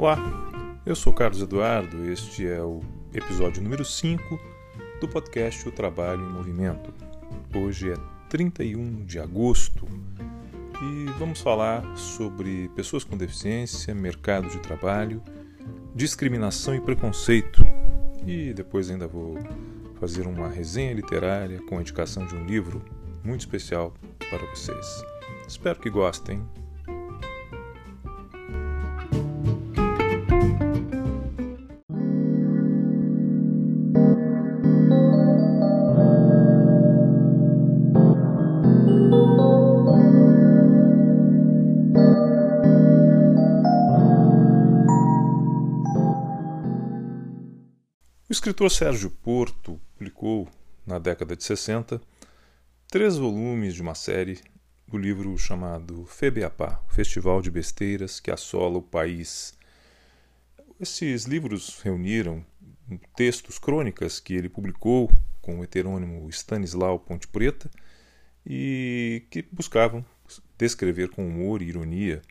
Olá, eu sou Carlos Eduardo, este é o episódio número 5 do podcast O Trabalho em Movimento. Hoje é 31 de agosto e vamos falar sobre pessoas com deficiência, mercado de trabalho, discriminação e preconceito. E depois ainda vou fazer uma resenha literária com a indicação de um livro muito especial para vocês. Espero que gostem. O escritor Sérgio Porto publicou, na década de 60, três volumes de uma série do livro chamado FEBEAPA, Festival de Besteiras que Assola o País. Esses livros reuniram textos, crônicas que ele publicou com o heterônimo Stanislau Ponte Preta e que buscavam descrever com humor e ironia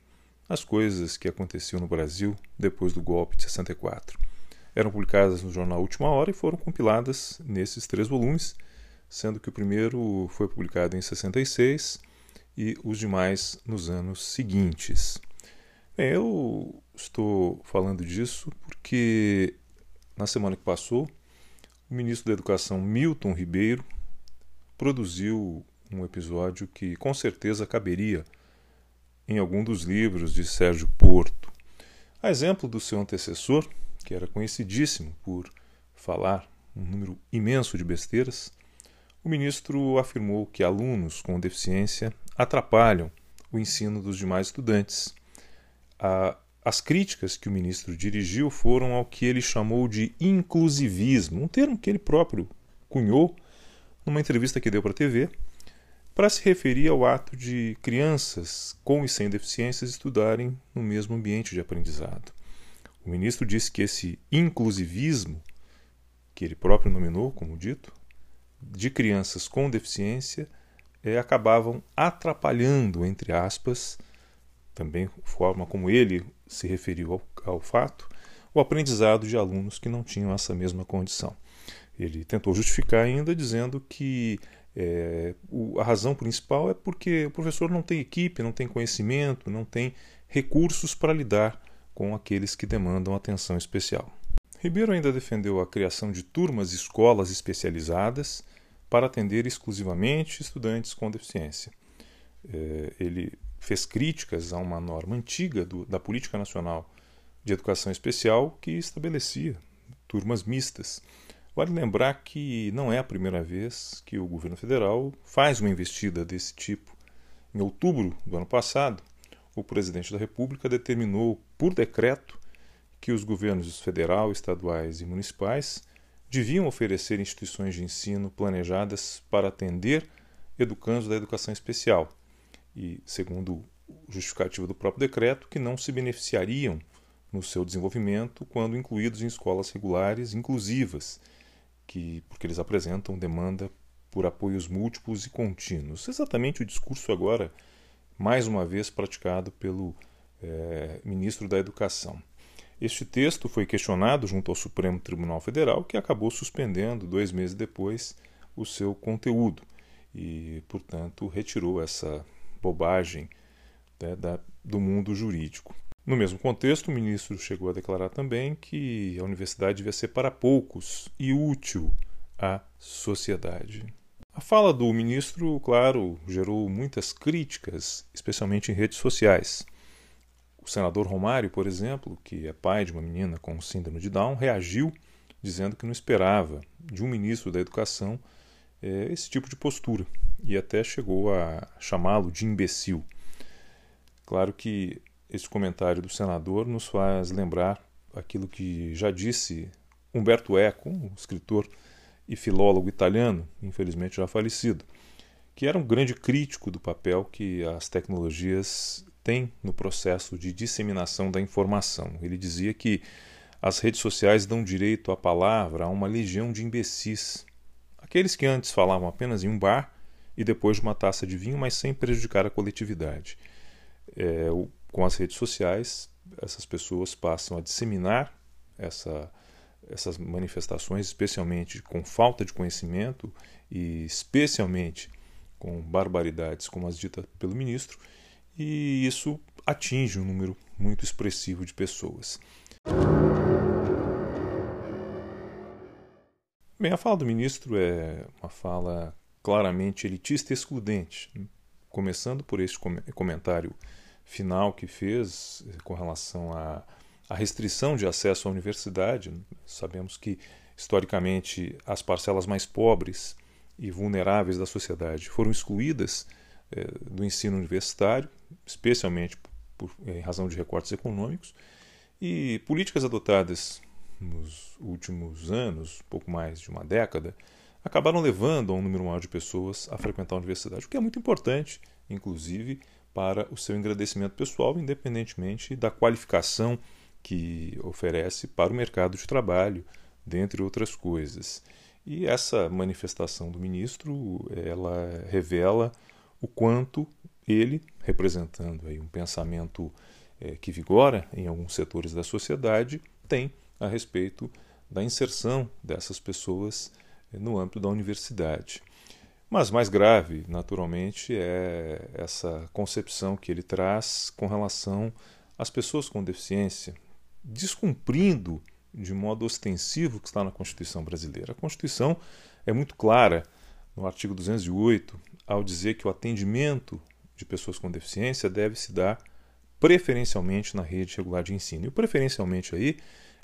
as coisas que aconteciam no Brasil depois do golpe de 64 eram publicadas no jornal Última Hora e foram compiladas nesses três volumes, sendo que o primeiro foi publicado em 66 e os demais nos anos seguintes. Bem, eu estou falando disso porque na semana que passou, o ministro da Educação Milton Ribeiro produziu um episódio que com certeza caberia em algum dos livros de Sérgio Porto. A exemplo do seu antecessor, que era conhecidíssimo por falar um número imenso de besteiras, o ministro afirmou que alunos com deficiência atrapalham o ensino dos demais estudantes. as críticas que o ministro dirigiu foram ao que ele chamou de inclusivismo, um termo que ele próprio cunhou numa entrevista que deu para a TV, para se referir ao ato de crianças com e sem deficiências estudarem no mesmo ambiente de aprendizado. O ministro disse que esse inclusivismo, que ele próprio nominou, como dito, de crianças com deficiência, é, acabavam atrapalhando, entre aspas, também forma como ele se referiu ao, ao fato, o aprendizado de alunos que não tinham essa mesma condição. Ele tentou justificar ainda dizendo que é, o, a razão principal é porque o professor não tem equipe, não tem conhecimento, não tem recursos para lidar com aqueles que demandam atenção especial. Ribeiro ainda defendeu a criação de turmas e escolas especializadas para atender exclusivamente estudantes com deficiência. É, ele fez críticas a uma norma antiga do, da Política Nacional de Educação Especial que estabelecia turmas mistas. Vale lembrar que não é a primeira vez que o governo federal faz uma investida desse tipo. Em outubro do ano passado, o presidente da República determinou por decreto que os governos federal, estaduais e municipais deviam oferecer instituições de ensino planejadas para atender educandos da educação especial e, segundo justificativa do próprio decreto, que não se beneficiariam no seu desenvolvimento quando incluídos em escolas regulares inclusivas, que porque eles apresentam demanda por apoios múltiplos e contínuos. Exatamente o discurso agora mais uma vez praticado pelo é, ministro da Educação. Este texto foi questionado junto ao Supremo Tribunal Federal, que acabou suspendendo, dois meses depois, o seu conteúdo e, portanto, retirou essa bobagem né, da, do mundo jurídico. No mesmo contexto, o ministro chegou a declarar também que a universidade devia ser para poucos e útil à sociedade. A fala do ministro, claro, gerou muitas críticas, especialmente em redes sociais. O senador Romário, por exemplo, que é pai de uma menina com síndrome de Down, reagiu dizendo que não esperava de um ministro da Educação é, esse tipo de postura e até chegou a chamá-lo de imbecil. Claro que esse comentário do senador nos faz lembrar aquilo que já disse Humberto Eco, um escritor e filólogo italiano, infelizmente já falecido, que era um grande crítico do papel que as tecnologias têm no processo de disseminação da informação. Ele dizia que as redes sociais dão direito à palavra a uma legião de imbecis. Aqueles que antes falavam apenas em um bar e depois de uma taça de vinho, mas sem prejudicar a coletividade. É, com as redes sociais, essas pessoas passam a disseminar essa, essas manifestações, especialmente com falta de conhecimento e especialmente com barbaridades como as ditas pelo ministro, e isso atinge um número muito expressivo de pessoas. Bem, a fala do ministro é uma fala claramente elitista e excludente, começando por este comentário final que fez eh, com relação à, à restrição de acesso à universidade. Sabemos que, historicamente, as parcelas mais pobres e vulneráveis da sociedade foram excluídas eh, do ensino universitário, especialmente por, em razão de recortes econômicos, e políticas adotadas nos últimos anos, pouco mais de uma década, acabaram levando a um número maior de pessoas a frequentar a universidade, o que é muito importante, inclusive para o seu engrandecimento pessoal, independentemente da qualificação que oferece para o mercado de trabalho, dentre outras coisas. E essa manifestação do ministro, ela revela o quanto ele, representando aí um pensamento é, que vigora em alguns setores da sociedade, tem a respeito da inserção dessas pessoas no âmbito da universidade. Mas mais grave, naturalmente, é essa concepção que ele traz com relação às pessoas com deficiência, descumprindo de modo ostensivo o que está na Constituição brasileira. A Constituição é muito clara no artigo 208 ao dizer que o atendimento de pessoas com deficiência deve se dar preferencialmente na rede regular de ensino. E o preferencialmente aí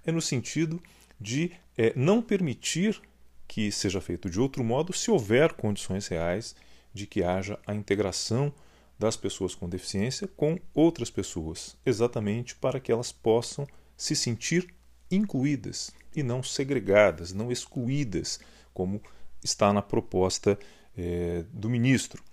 é no sentido de é, não permitir que seja feito de outro modo se houver condições reais de que haja a integração das pessoas com deficiência com outras pessoas, exatamente para que elas possam se sentir incluídas e não segregadas, não excluídas, como está na proposta é, do ministro.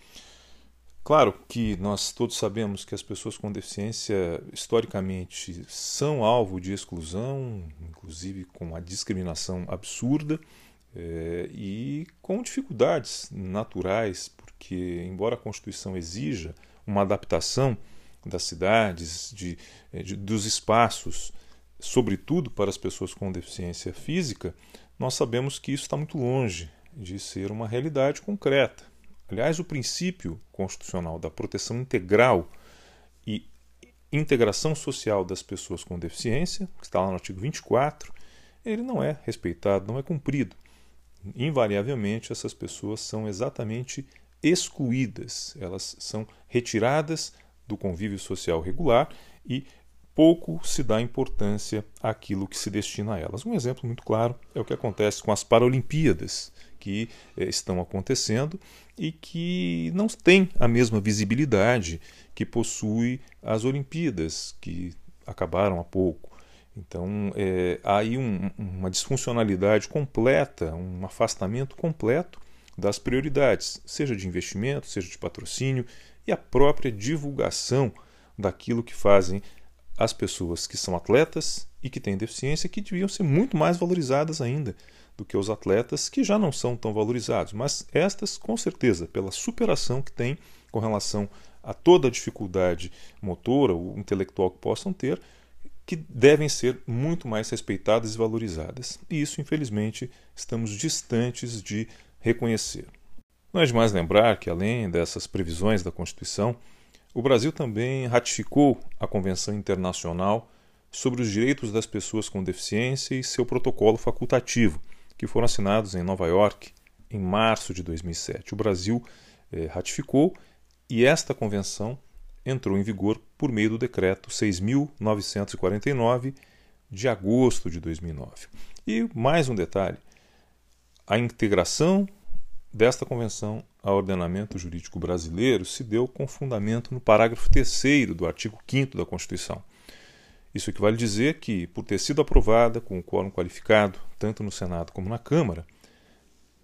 Claro que nós todos sabemos que as pessoas com deficiência historicamente são alvo de exclusão, inclusive com a discriminação absurda é, e com dificuldades naturais, porque, embora a Constituição exija uma adaptação das cidades, de, é, de, dos espaços, sobretudo para as pessoas com deficiência física, nós sabemos que isso está muito longe de ser uma realidade concreta. Aliás, o princípio constitucional da proteção integral e integração social das pessoas com deficiência, que está lá no artigo 24, ele não é respeitado, não é cumprido invariavelmente essas pessoas são exatamente excluídas, elas são retiradas do convívio social regular e pouco se dá importância àquilo que se destina a elas. Um exemplo muito claro é o que acontece com as Paralimpíadas, que eh, estão acontecendo e que não têm a mesma visibilidade que possui as Olimpíadas, que acabaram há pouco. Então, é, há aí um, uma disfuncionalidade completa, um afastamento completo das prioridades, seja de investimento, seja de patrocínio e a própria divulgação daquilo que fazem as pessoas que são atletas e que têm deficiência, que deviam ser muito mais valorizadas ainda do que os atletas que já não são tão valorizados, mas estas, com certeza, pela superação que têm com relação a toda a dificuldade motora ou intelectual que possam ter, que devem ser muito mais respeitadas e valorizadas. E isso, infelizmente, estamos distantes de reconhecer. Não é demais lembrar que, além dessas previsões da Constituição, o Brasil também ratificou a Convenção Internacional sobre os Direitos das Pessoas com Deficiência e seu protocolo facultativo, que foram assinados em Nova York em março de 2007. O Brasil eh, ratificou e esta convenção entrou em vigor por meio do decreto 6.949 de agosto de 2009. E mais um detalhe: a integração desta convenção ao ordenamento jurídico brasileiro se deu com fundamento no parágrafo 3 do artigo 5 da Constituição. Isso equivale dizer que, por ter sido aprovada com o quórum qualificado, tanto no Senado como na Câmara,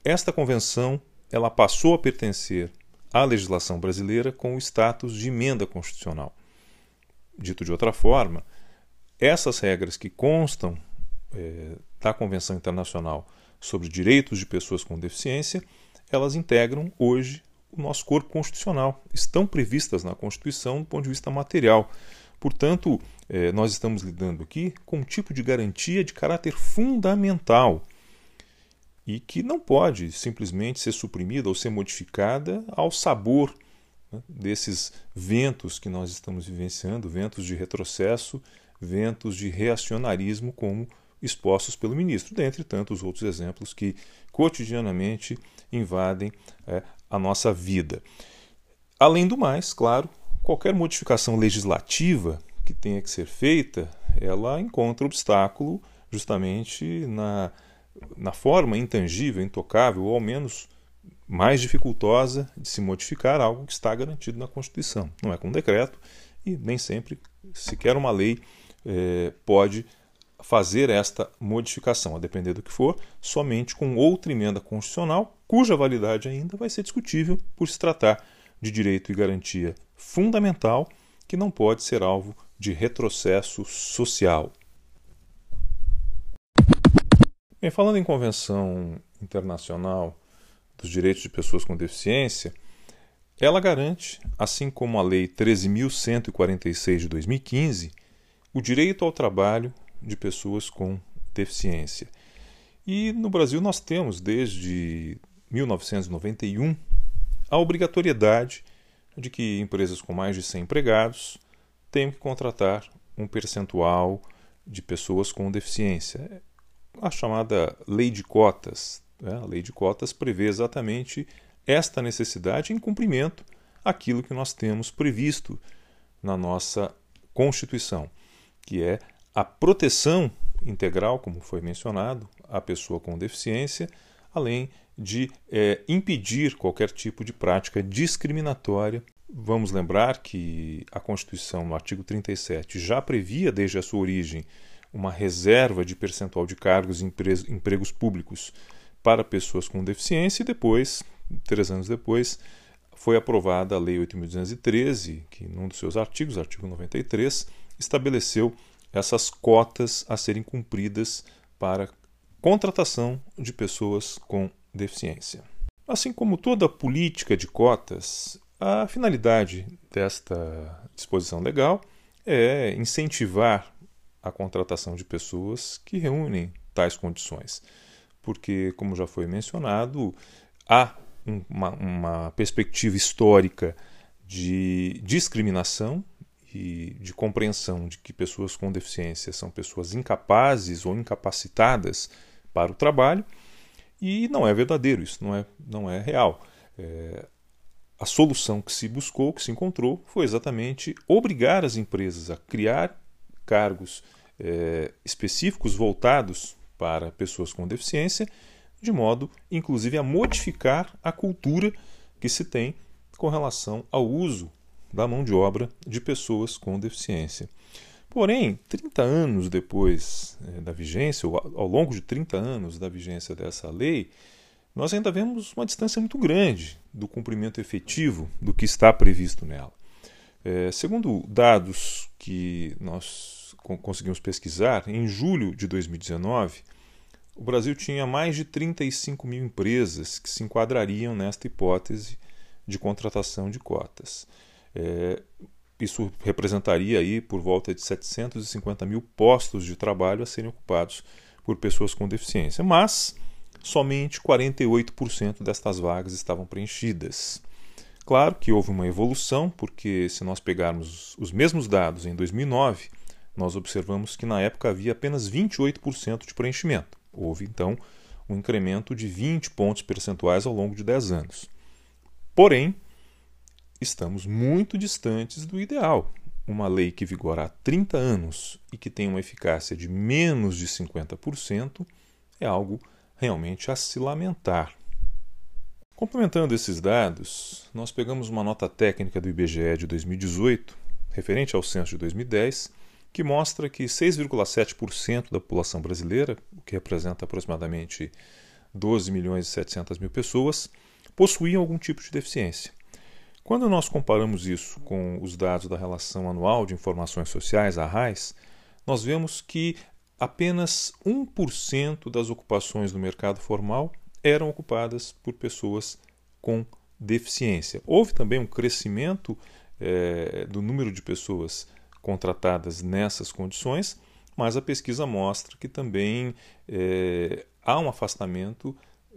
esta convenção ela passou a pertencer à legislação brasileira com o status de emenda constitucional. Dito de outra forma, essas regras que constam é, da Convenção Internacional sobre Direitos de Pessoas com Deficiência, elas integram hoje o nosso corpo constitucional, estão previstas na Constituição do ponto de vista material, Portanto, eh, nós estamos lidando aqui com um tipo de garantia de caráter fundamental e que não pode simplesmente ser suprimida ou ser modificada ao sabor né, desses ventos que nós estamos vivenciando ventos de retrocesso, ventos de reacionarismo, como expostos pelo ministro, dentre tantos outros exemplos que cotidianamente invadem é, a nossa vida. Além do mais, claro, qualquer modificação legislativa que tenha que ser feita, ela encontra obstáculo justamente na, na forma intangível, intocável, ou ao menos mais dificultosa de se modificar algo que está garantido na Constituição. Não é com decreto e nem sempre sequer uma lei eh, pode fazer esta modificação, a depender do que for, somente com outra emenda constitucional, cuja validade ainda vai ser discutível por se tratar de direito e garantia fundamental que não pode ser alvo de retrocesso social. Bem, falando em convenção internacional dos direitos de pessoas com deficiência, ela garante, assim como a Lei 13.146 de 2015, o direito ao trabalho de pessoas com deficiência. E no Brasil nós temos, desde 1991, a obrigatoriedade de que empresas com mais de 100 empregados tenham que contratar um percentual de pessoas com deficiência. A chamada lei de cotas. Né? A lei de cotas prevê exatamente esta necessidade em cumprimento àquilo que nós temos previsto na nossa Constituição, que é a proteção integral, como foi mencionado, à pessoa com deficiência, além de é, impedir qualquer tipo de prática discriminatória. Vamos lembrar que a Constituição, no artigo 37, já previa desde a sua origem uma reserva de percentual de cargos em empregos públicos para pessoas com deficiência e depois, três anos depois, foi aprovada a Lei 8.213, que num dos seus artigos, artigo 93, estabeleceu essas cotas a serem cumpridas para contratação de pessoas com deficiência. Assim como toda política de cotas, a finalidade desta disposição legal é incentivar a contratação de pessoas que reúnem tais condições. Porque, como já foi mencionado, há uma, uma perspectiva histórica de discriminação e de compreensão de que pessoas com deficiência são pessoas incapazes ou incapacitadas para o trabalho e não é verdadeiro, isso não é, não é real. É, a solução que se buscou, que se encontrou, foi exatamente obrigar as empresas a criar cargos é, específicos voltados para pessoas com deficiência, de modo, inclusive, a modificar a cultura que se tem com relação ao uso da mão de obra de pessoas com deficiência. Porém, 30 anos depois é, da vigência, ou ao longo de 30 anos da vigência dessa lei, nós ainda vemos uma distância muito grande do cumprimento efetivo do que está previsto nela. É, segundo dados que nós conseguimos pesquisar, em julho de 2019, o Brasil tinha mais de 35 mil empresas que se enquadrariam nesta hipótese de contratação de cotas. É, isso representaria aí por volta de 750 mil postos de trabalho a serem ocupados por pessoas com deficiência, mas somente 48% destas vagas estavam preenchidas. Claro que houve uma evolução, porque se nós pegarmos os mesmos dados em 2009, nós observamos que na época havia apenas 28% de preenchimento. Houve então um incremento de 20 pontos percentuais ao longo de 10 anos. Porém, estamos muito distantes do ideal. Uma lei que vigora há 30 anos e que tem uma eficácia de menos de 50% é algo realmente a se lamentar. Complementando esses dados, nós pegamos uma nota técnica do IBGE de 2018, referente ao censo de 2010, que mostra que 6,7% da população brasileira, o que representa aproximadamente 12 milhões e 700 mil pessoas, possuíam algum tipo de deficiência. Quando nós comparamos isso com os dados da Relação Anual de Informações Sociais, a RAIS, nós vemos que apenas 1% das ocupações do mercado formal eram ocupadas por pessoas com deficiência. Houve também um crescimento é, do número de pessoas contratadas nessas condições, mas a pesquisa mostra que também é, há um afastamento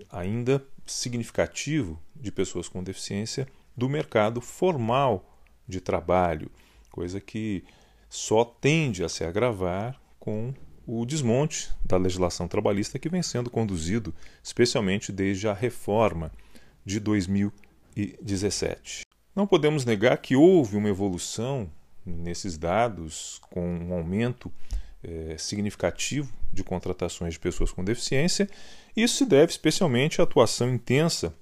ainda significativo de pessoas com deficiência do mercado formal de trabalho, coisa que só tende a se agravar com o desmonte da legislação trabalhista que vem sendo conduzido, especialmente desde a reforma de 2017. Não podemos negar que houve uma evolução nesses dados, com um aumento é, significativo de contratações de pessoas com deficiência. Isso se deve especialmente à atuação intensa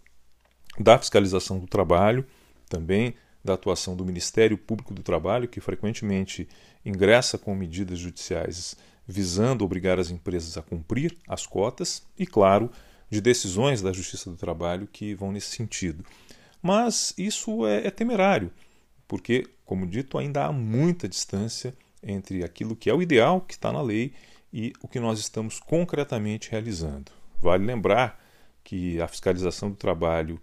da fiscalização do trabalho, também da atuação do Ministério Público do Trabalho, que frequentemente ingressa com medidas judiciais visando obrigar as empresas a cumprir as cotas, e, claro, de decisões da Justiça do Trabalho que vão nesse sentido. Mas isso é, é temerário, porque, como dito, ainda há muita distância entre aquilo que é o ideal que está na lei e o que nós estamos concretamente realizando. Vale lembrar que a fiscalização do trabalho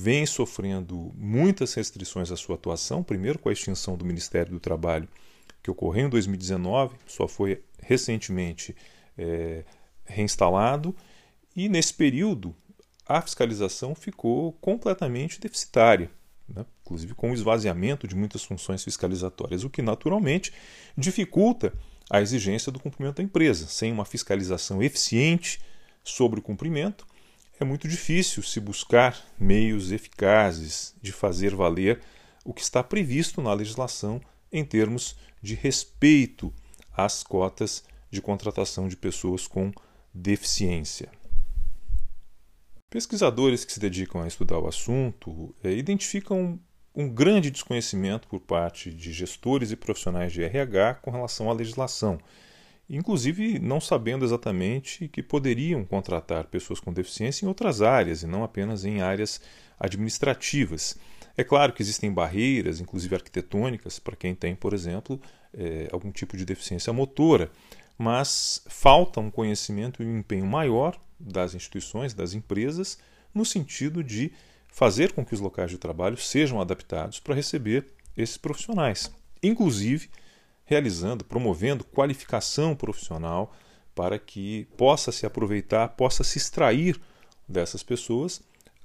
vem sofrendo muitas restrições à sua atuação, primeiro com a extinção do Ministério do Trabalho, que ocorreu em 2019, só foi recentemente é, reinstalado, e nesse período a fiscalização ficou completamente deficitária, né? inclusive com o esvaziamento de muitas funções fiscalizatórias, o que naturalmente dificulta a exigência do cumprimento da empresa. Sem uma fiscalização eficiente sobre o cumprimento, é muito difícil se buscar meios eficazes de fazer valer o que está previsto na legislação em termos de respeito às cotas de contratação de pessoas com deficiência. Pesquisadores que se dedicam a estudar o assunto é, identificam um grande desconhecimento por parte de gestores e profissionais de RH com relação à legislação, inclusive não sabendo exatamente que poderiam contratar pessoas com deficiência em outras áreas e não apenas em áreas administrativas. É claro que existem barreiras, inclusive arquitetônicas, para quem tem, por exemplo, é, algum tipo de deficiência motora, mas falta um conhecimento e um empenho maior das instituições, das empresas, no sentido de fazer com que os locais de trabalho sejam adaptados para receber esses profissionais, inclusive realizando, promovendo qualificação profissional para que possa se aproveitar, possa se extrair dessas pessoas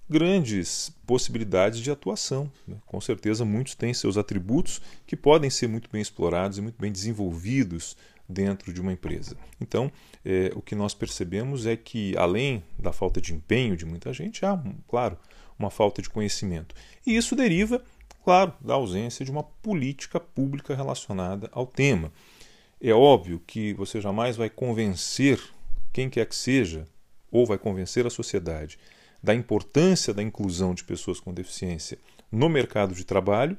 grandes possibilidades de atuação. Né? Com certeza, muitos têm seus atributos que podem ser muito bem explorados e muito bem desenvolvidos dentro de uma empresa. Então, é, o que nós percebemos é que, além da falta de empenho de muita gente, há, claro, uma falta de conhecimento. E isso deriva, claro, da ausência de uma política pública relacionada ao tema. É óbvio que você jamais vai convencer quem quer que seja, ou vai convencer a sociedade, da importância da inclusão de pessoas com deficiência no mercado de trabalho,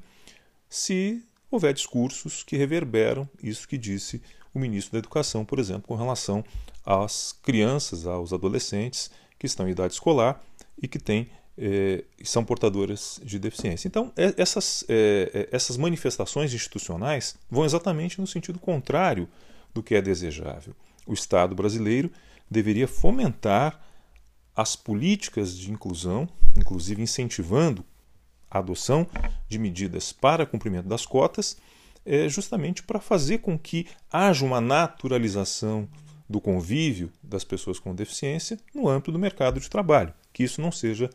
se houver discursos que reverberam isso que disse o ministro da Educação, por exemplo, com relação às crianças, aos adolescentes que estão em idade escolar e que têm eh, são portadoras de deficiência. Então, é, essas, é, é, essas manifestações institucionais vão exatamente no sentido contrário do que é desejável. O Estado brasileiro deveria fomentar as políticas de inclusão, inclusive incentivando a adoção de medidas para cumprimento das cotas é justamente para fazer com que haja uma naturalização do convívio das pessoas com deficiência no âmbito do mercado de trabalho, que isso não seja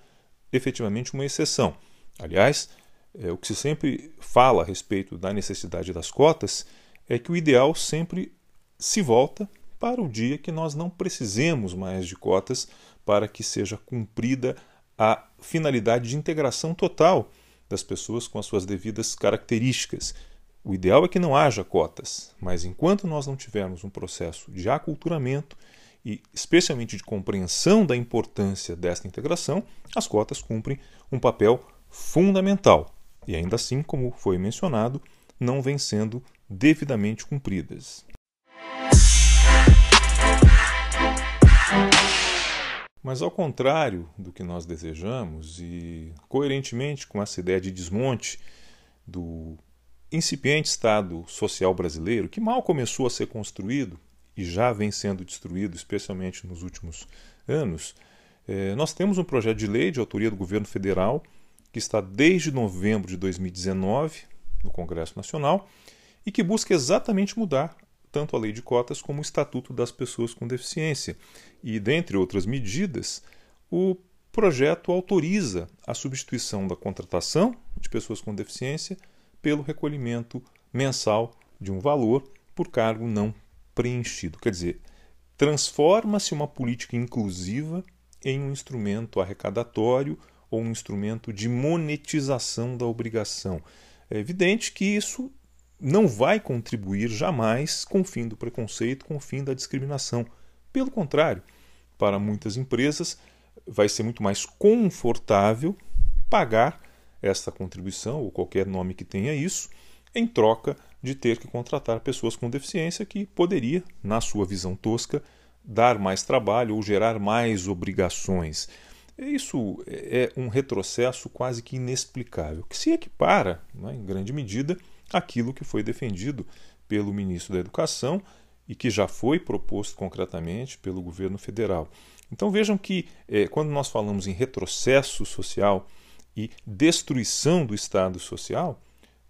efetivamente uma exceção. Aliás, é, o que se sempre fala a respeito da necessidade das cotas é que o ideal sempre se volta para o dia que nós não precisemos mais de cotas para que seja cumprida a finalidade de integração total das pessoas com as suas devidas características, o ideal é que não haja cotas, mas enquanto nós não tivermos um processo de aculturamento e especialmente de compreensão da importância desta integração, as cotas cumprem um papel fundamental e ainda assim, como foi mencionado, não vêm sendo devidamente cumpridas. Mas ao contrário do que nós desejamos e coerentemente com essa ideia de desmonte do incipiente Estado social brasileiro, que mal começou a ser construído e já vem sendo destruído, especialmente nos últimos anos, é, nós temos um projeto de lei de autoria do governo federal que está desde novembro de 2019 no Congresso Nacional e que busca exatamente mudar tanto a lei de cotas como o Estatuto das Pessoas com Deficiência. E, dentre outras medidas, o projeto autoriza a substituição da contratação de pessoas com deficiência pelo recolhimento mensal de um valor por cargo não preenchido. Quer dizer, transforma-se uma política inclusiva em um instrumento arrecadatório ou um instrumento de monetização da obrigação. É evidente que isso não vai contribuir jamais com o fim do preconceito, com o fim da discriminação. Pelo contrário, para muitas empresas vai ser muito mais confortável pagar esta contribuição, ou qualquer nome que tenha isso, em troca de ter que contratar pessoas com deficiência que poderia, na sua visão tosca, dar mais trabalho ou gerar mais obrigações. Isso é um retrocesso quase que inexplicável, que se equipara, né, em grande medida, aquilo que foi defendido pelo ministro da Educação e que já foi proposto concretamente pelo governo federal. Então vejam que eh, quando nós falamos em retrocesso social e destruição do Estado social,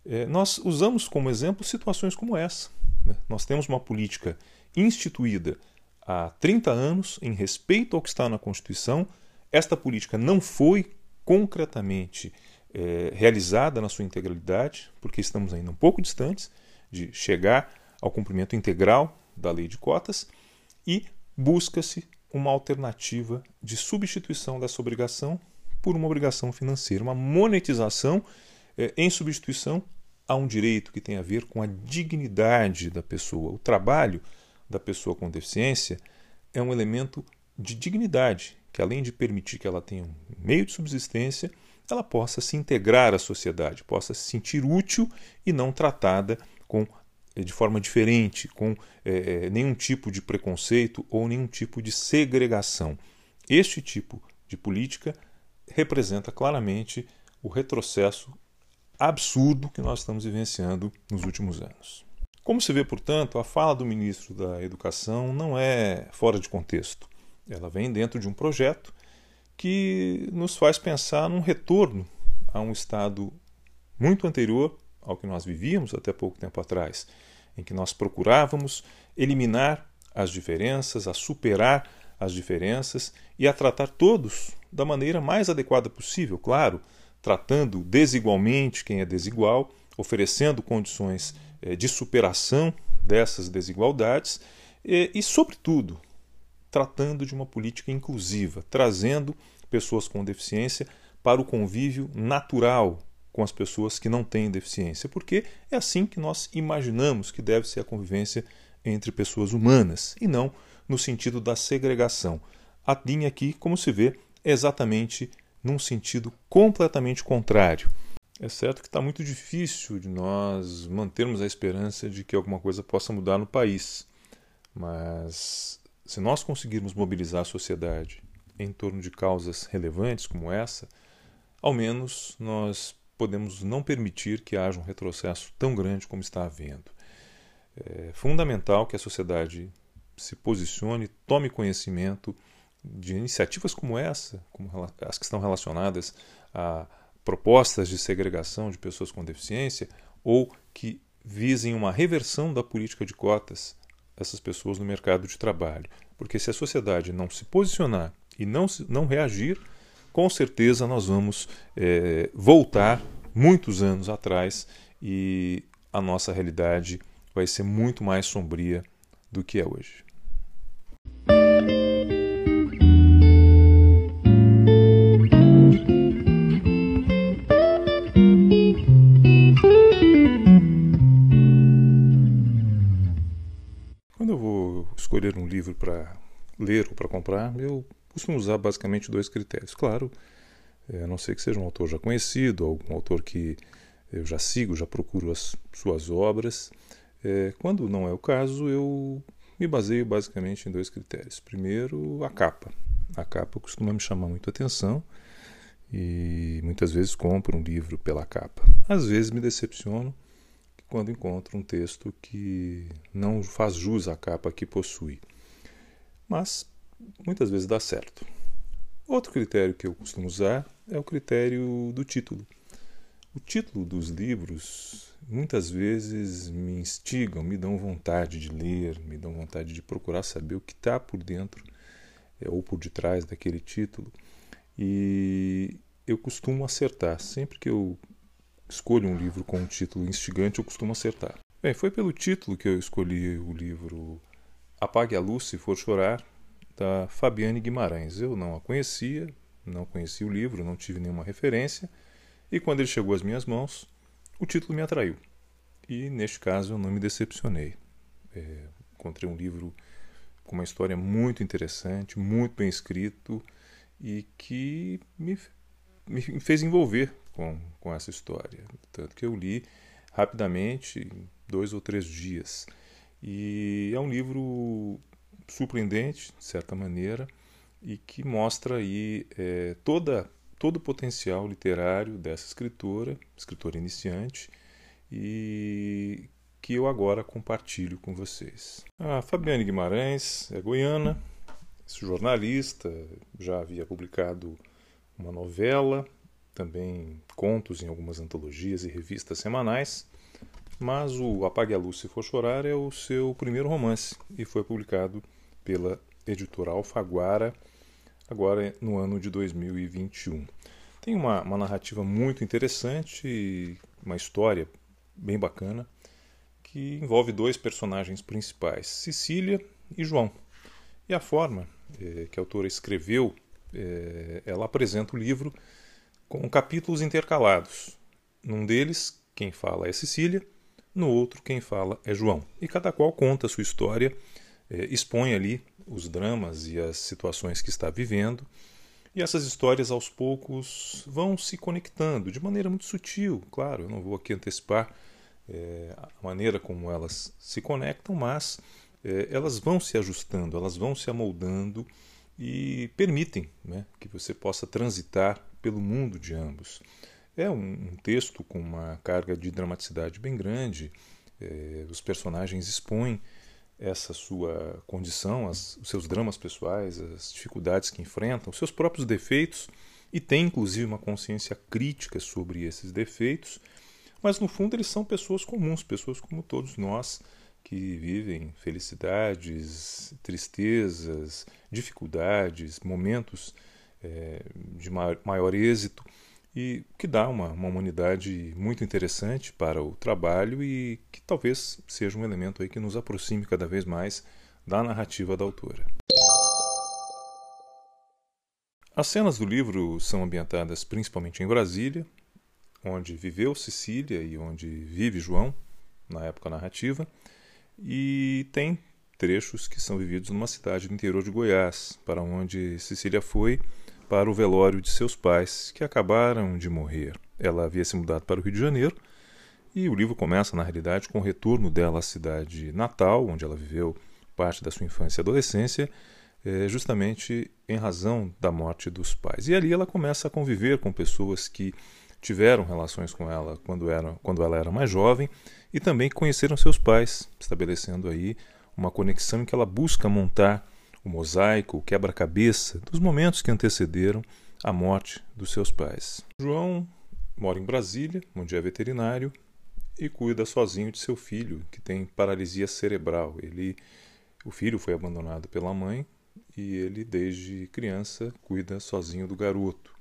eh, nós usamos como exemplo situações como essa. Né? Nós temos uma política instituída há 30 anos em respeito ao que está na Constituição. Esta política não foi concretamente é, realizada na sua integralidade, porque estamos ainda um pouco distantes de chegar ao cumprimento integral da lei de cotas, e busca-se uma alternativa de substituição dessa obrigação por uma obrigação financeira, uma monetização é, em substituição a um direito que tem a ver com a dignidade da pessoa. O trabalho da pessoa com deficiência é um elemento de dignidade, que além de permitir que ela tenha um meio de subsistência, ela possa se integrar à sociedade, possa se sentir útil e não tratada com eh, de forma diferente, com é, nenhum tipo de preconceito ou nenhum tipo de segregação. Este tipo de política representa claramente o retrocesso absurdo que nós estamos vivenciando nos últimos anos. Como se vê, portanto, a fala do ministro da Educação não é fora de contexto. Ela vem dentro de um projeto que nos faz pensar num retorno a um estado muito anterior ao que nós vivíamos até pouco tempo atrás, em que nós procurávamos eliminar as diferenças, a superar as diferenças e a tratar todos da maneira mais adequada possível, claro, tratando desigualmente quem é desigual, oferecendo condições eh, de superação dessas desigualdades e, e sobretudo, tratando de uma política inclusiva, trazendo pessoas com deficiência para o convívio natural com as pessoas que não têm deficiência, porque é assim que nós imaginamos que deve ser a convivência entre pessoas humanas e não no sentido da segregação. A linha aqui, como se vê, é exatamente num sentido completamente contrário. É certo que está muito difícil de nós mantermos a esperança de que alguma coisa possa mudar no país, mas se nós conseguirmos mobilizar a sociedade em torno de causas relevantes como essa, ao menos nós podemos não permitir que haja um retrocesso tão grande como está havendo. É fundamental que a sociedade se posicione, tome conhecimento de iniciativas como essa, como as que estão relacionadas a propostas de segregação de pessoas com deficiência, ou que visem uma reversão da política de cotas essas pessoas no mercado de trabalho. Porque se a sociedade não se posicionar e não, não reagir, com certeza nós vamos é, voltar muitos anos atrás e a nossa realidade vai ser muito mais sombria do que é hoje. Escolher um livro para ler ou para comprar, eu costumo usar basicamente dois critérios. Claro, é, a não ser que seja um autor já conhecido, ou um autor que eu já sigo, já procuro as suas obras. É, quando não é o caso, eu me baseio basicamente em dois critérios. Primeiro, a capa. A capa costuma me chamar muito a atenção e muitas vezes compro um livro pela capa. Às vezes me decepciono quando encontro um texto que não faz jus à capa que possui. Mas muitas vezes dá certo. Outro critério que eu costumo usar é o critério do título. O título dos livros muitas vezes me instigam, me dão vontade de ler, me dão vontade de procurar saber o que está por dentro é, ou por detrás daquele título. E eu costumo acertar. Sempre que eu escolho um livro com um título instigante, eu costumo acertar. Bem, foi pelo título que eu escolhi o livro Apague a Luz se For Chorar, da Fabiane Guimarães. Eu não a conhecia, não conhecia o livro, não tive nenhuma referência, e quando ele chegou às minhas mãos, o título me atraiu. E neste caso eu não me decepcionei. É, encontrei um livro com uma história muito interessante, muito bem escrito e que me, me fez envolver com, com essa história. Tanto que eu li rapidamente, dois ou três dias. E é um livro surpreendente, de certa maneira, e que mostra aí é, toda, todo o potencial literário dessa escritora, escritora iniciante, e que eu agora compartilho com vocês. A Fabiane Guimarães é goiana, jornalista, já havia publicado uma novela, também contos em algumas antologias e revistas semanais, mas o Apague a Luz se For Chorar é o seu primeiro romance e foi publicado pela editora Alfaguara agora no ano de 2021. Tem uma, uma narrativa muito interessante, uma história bem bacana, que envolve dois personagens principais, Cecília e João. E a forma eh, que a autora escreveu, eh, ela apresenta o livro com capítulos intercalados. Num deles, quem fala é Cecília, no outro, quem fala é João. E cada qual conta a sua história, eh, expõe ali os dramas e as situações que está vivendo. E essas histórias aos poucos vão se conectando de maneira muito sutil, claro, eu não vou aqui antecipar é, a maneira como elas se conectam, mas é, elas vão se ajustando, elas vão se amoldando e permitem né, que você possa transitar pelo mundo de ambos. É um, um texto com uma carga de dramaticidade bem grande, é, os personagens expõem essa sua condição, as, os seus dramas pessoais, as dificuldades que enfrentam, os seus próprios defeitos e tem inclusive uma consciência crítica sobre esses defeitos, mas no fundo eles são pessoas comuns, pessoas como todos nós que vivem felicidades, tristezas, dificuldades, momentos é, de maior, maior êxito e que dá uma, uma humanidade muito interessante para o trabalho e que talvez seja um elemento aí que nos aproxime cada vez mais da narrativa da autora. As cenas do livro são ambientadas principalmente em Brasília, onde viveu Cecília e onde vive João na época narrativa, e tem trechos que são vividos numa cidade do interior de Goiás, para onde Cecília foi para o velório de seus pais, que acabaram de morrer. Ela havia se mudado para o Rio de Janeiro e o livro começa, na realidade, com o retorno dela à cidade natal, onde ela viveu parte da sua infância e adolescência, eh, justamente em razão da morte dos pais. E ali ela começa a conviver com pessoas que tiveram relações com ela quando, era, quando ela era mais jovem e também conheceram seus pais, estabelecendo aí uma conexão em que ela busca montar o mosaico, o quebra-cabeça dos momentos que antecederam a morte dos seus pais. João mora em Brasília, onde é veterinário, e cuida sozinho de seu filho, que tem paralisia cerebral. Ele, o filho foi abandonado pela mãe e ele, desde criança, cuida sozinho do garoto.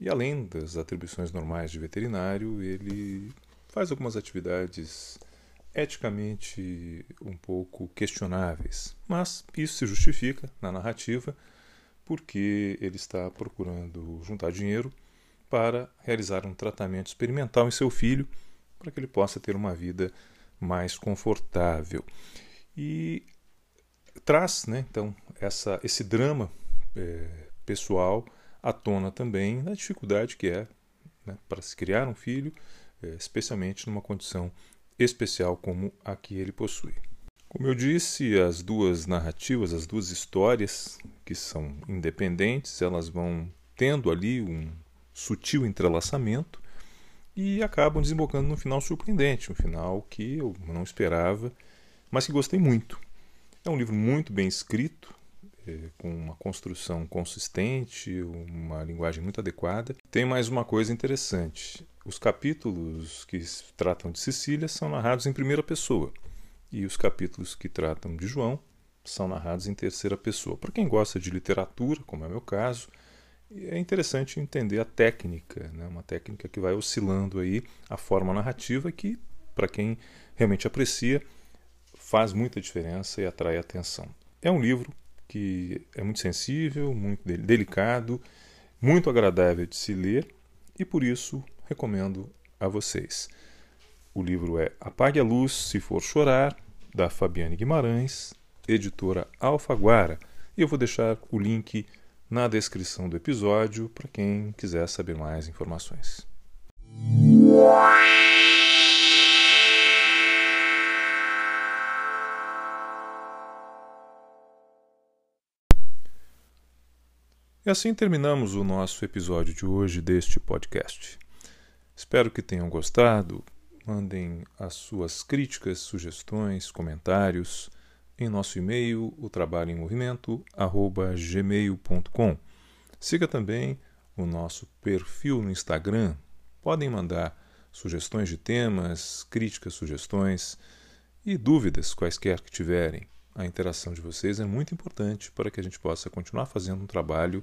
E além das atribuições normais de veterinário, ele faz algumas atividades eticamente um pouco questionáveis, mas isso se justifica na narrativa porque ele está procurando juntar dinheiro para realizar um tratamento experimental em seu filho para que ele possa ter uma vida mais confortável. E traz, né, então, essa, esse drama é, pessoal à tona também na dificuldade que é né, para se criar um filho, é, especialmente numa condição especial como a que ele possui. Como eu disse, as duas narrativas, as duas histórias, que são independentes, elas vão tendo ali um sutil entrelaçamento e acabam desembocando num final surpreendente, um final que eu não esperava, mas que gostei muito. É um livro muito bem escrito, com uma construção consistente, uma linguagem muito adequada. Tem mais uma coisa interessante: os capítulos que tratam de Cecília são narrados em primeira pessoa, e os capítulos que tratam de João são narrados em terceira pessoa. Para quem gosta de literatura, como é o meu caso, é interessante entender a técnica, né? uma técnica que vai oscilando aí a forma narrativa que, para quem realmente aprecia, faz muita diferença e atrai atenção. É um livro que é muito sensível, muito delicado, muito agradável de se ler e por isso recomendo a vocês. O livro é Apague a Luz Se For Chorar, da Fabiane Guimarães, editora Alfaguara. E eu vou deixar o link na descrição do episódio para quem quiser saber mais informações. E assim terminamos o nosso episódio de hoje deste podcast. Espero que tenham gostado. Mandem as suas críticas, sugestões, comentários em nosso e-mail, o trabalho em movimento, gmail.com. Siga também o nosso perfil no Instagram. Podem mandar sugestões de temas, críticas, sugestões e dúvidas quaisquer que tiverem. A interação de vocês é muito importante para que a gente possa continuar fazendo um trabalho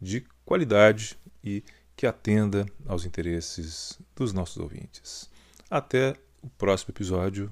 de qualidade e que atenda aos interesses dos nossos ouvintes. Até o próximo episódio